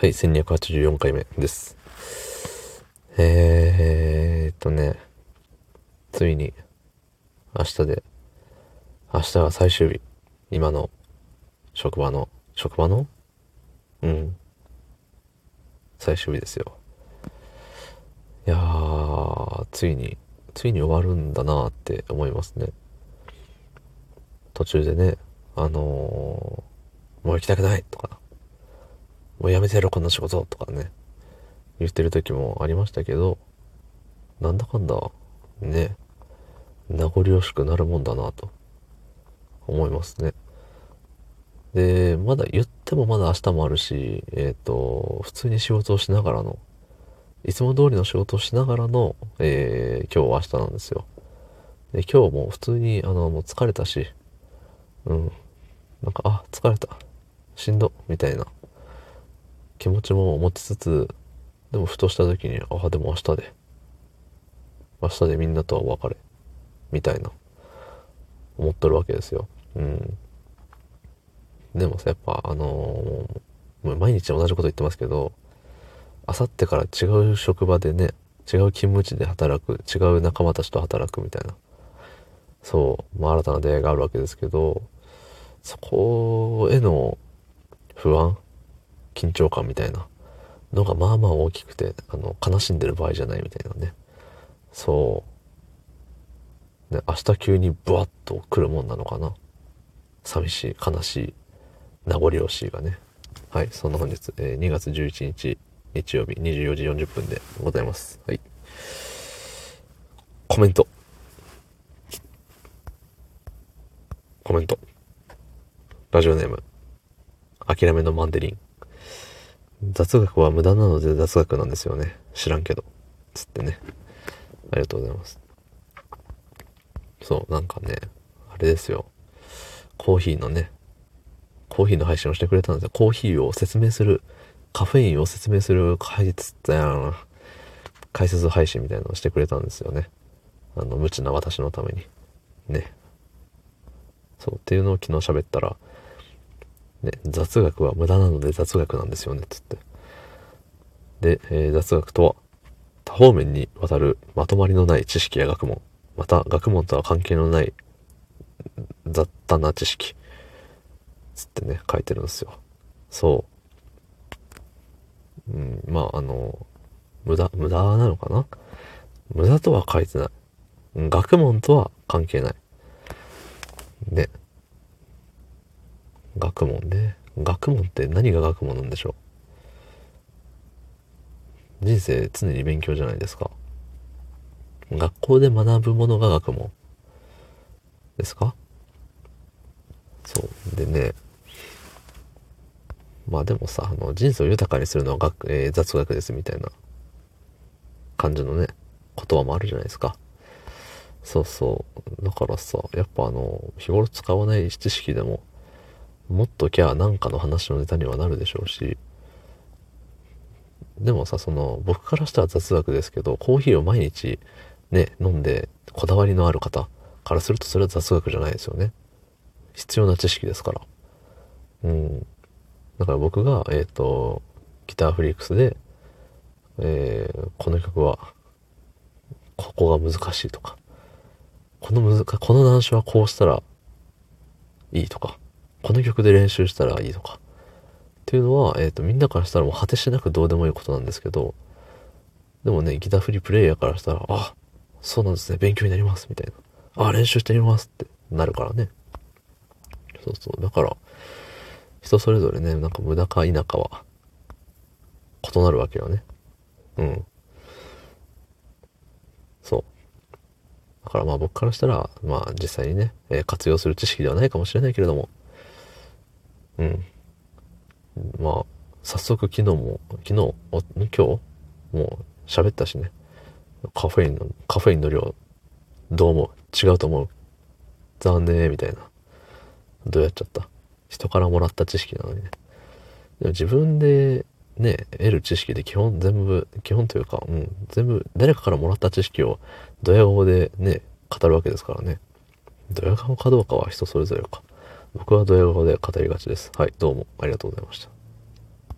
はい、1284回目です。えーっとね、ついに、明日で、明日は最終日。今の、職場の、職場の？うん。最終日ですよ。いやー、ついに、ついに終わるんだなーって思いますね。途中でね、あのー、もう行きたくないとか、もうやめてやろこんな仕事とかね、言ってる時もありましたけど、なんだかんだ、ね、名残惜しくなるもんだなと、思いますね。で、まだ言ってもまだ明日もあるし、えっ、ー、と、普通に仕事をしながらの、いつも通りの仕事をしながらの、えー、今日明日なんですよ。で、今日も普通に、あの、もう疲れたし、うん、なんか、あ、疲れた。しんど、みたいな気持ちも持ちつつ、でもふとした時に、ああ、でも明日で、明日でみんなとはお別れ、みたいな、思っとるわけですよ。うん。でもさ、やっぱ、あのー、毎日同じこと言ってますけど、あさってから違う職場でね、違う勤務地で働く、違う仲間たちと働くみたいな、そう、まあ、新たな出会いがあるわけですけど、そこへの不安緊張感みたいなのがまあまあ大きくて、あの、悲しんでる場合じゃないみたいなね。そう。ね、明日急にブワッと来るもんなのかな。寂しい、悲しい、名残惜しいがね。はい、そんな本日、えー、2月11日、日曜日24時40分でございます。はい。コメント。コメント。ラジオネーム。諦めのマンデリン。雑学は無駄なので雑学なんですよね。知らんけど。つってね。ありがとうございます。そう、なんかね、あれですよ。コーヒーのね、コーヒーの配信をしてくれたんですよ。コーヒーを説明する、カフェインを説明する解説や解説配信みたいなのをしてくれたんですよね。あの、無知な私のために。ね。そう、っていうのを昨日喋ったら、ね、雑学は無駄なので雑学なんですよね、つって。で、えー、雑学とは、多方面にわたるまとまりのない知識や学問、また学問とは関係のない雑多な知識、つってね、書いてるんですよ。そう。うん、まあ、あの、無駄、無駄なのかな？無駄とは書いてない。学問とは関係ない。ね。学問ね。学問って何が学問なんでしょう？人生常に勉強じゃないですか。学校で学ぶものが学問ですか？そう。でね、まあでもさ、あの、人生を豊かにするのは学、えー、雑学ですみたいな感じのね、言葉もあるじゃないですか。そうそう。だからさ、やっぱあの、日頃使わない知識でも、持っときゃなんかの話のネタにはなるでしょうし、でもさ、その、僕からしたら雑学ですけど、コーヒーを毎日ね、飲んで、こだわりのある方からするとそれは雑学じゃないですよね。必要な知識ですから。うん。だから僕が、えっ、ー、と、ギターフリークスで、えー、この曲は、ここが難しいとか、この難この難所はこうしたらいいとか、この曲で練習したらいいとか。っていうのは、えっ、ー、と、みんなからしたらもう果てしなくどうでもいいことなんですけど、でもね、ギターフリープレイヤーからしたら、あ、そうなんですね、勉強になります、みたいな。あ、練習してみますってなるからね。そうそう。だから、人それぞれね、なんか無駄か否かは、異なるわけよね。うん。そう。だからまあ僕からしたら、まあ実際にね、えー、活用する知識ではないかもしれないけれども、うん。まあ、早速昨日も、昨日、今日？もう喋ったしね。カフェインの、カフェインの量、どう思う？違うと思う？残念みたいな。どうやっちゃった？人からもらった知識なのにね。でも自分でね、得る知識で基本全部、基本というか、うん、全部誰かからもらった知識をドヤ顔でね、語るわけですからね。ドヤ顔かどうかは人それぞれか。僕はドヤ顔で語りがちです。はい、どうもありがとうございました。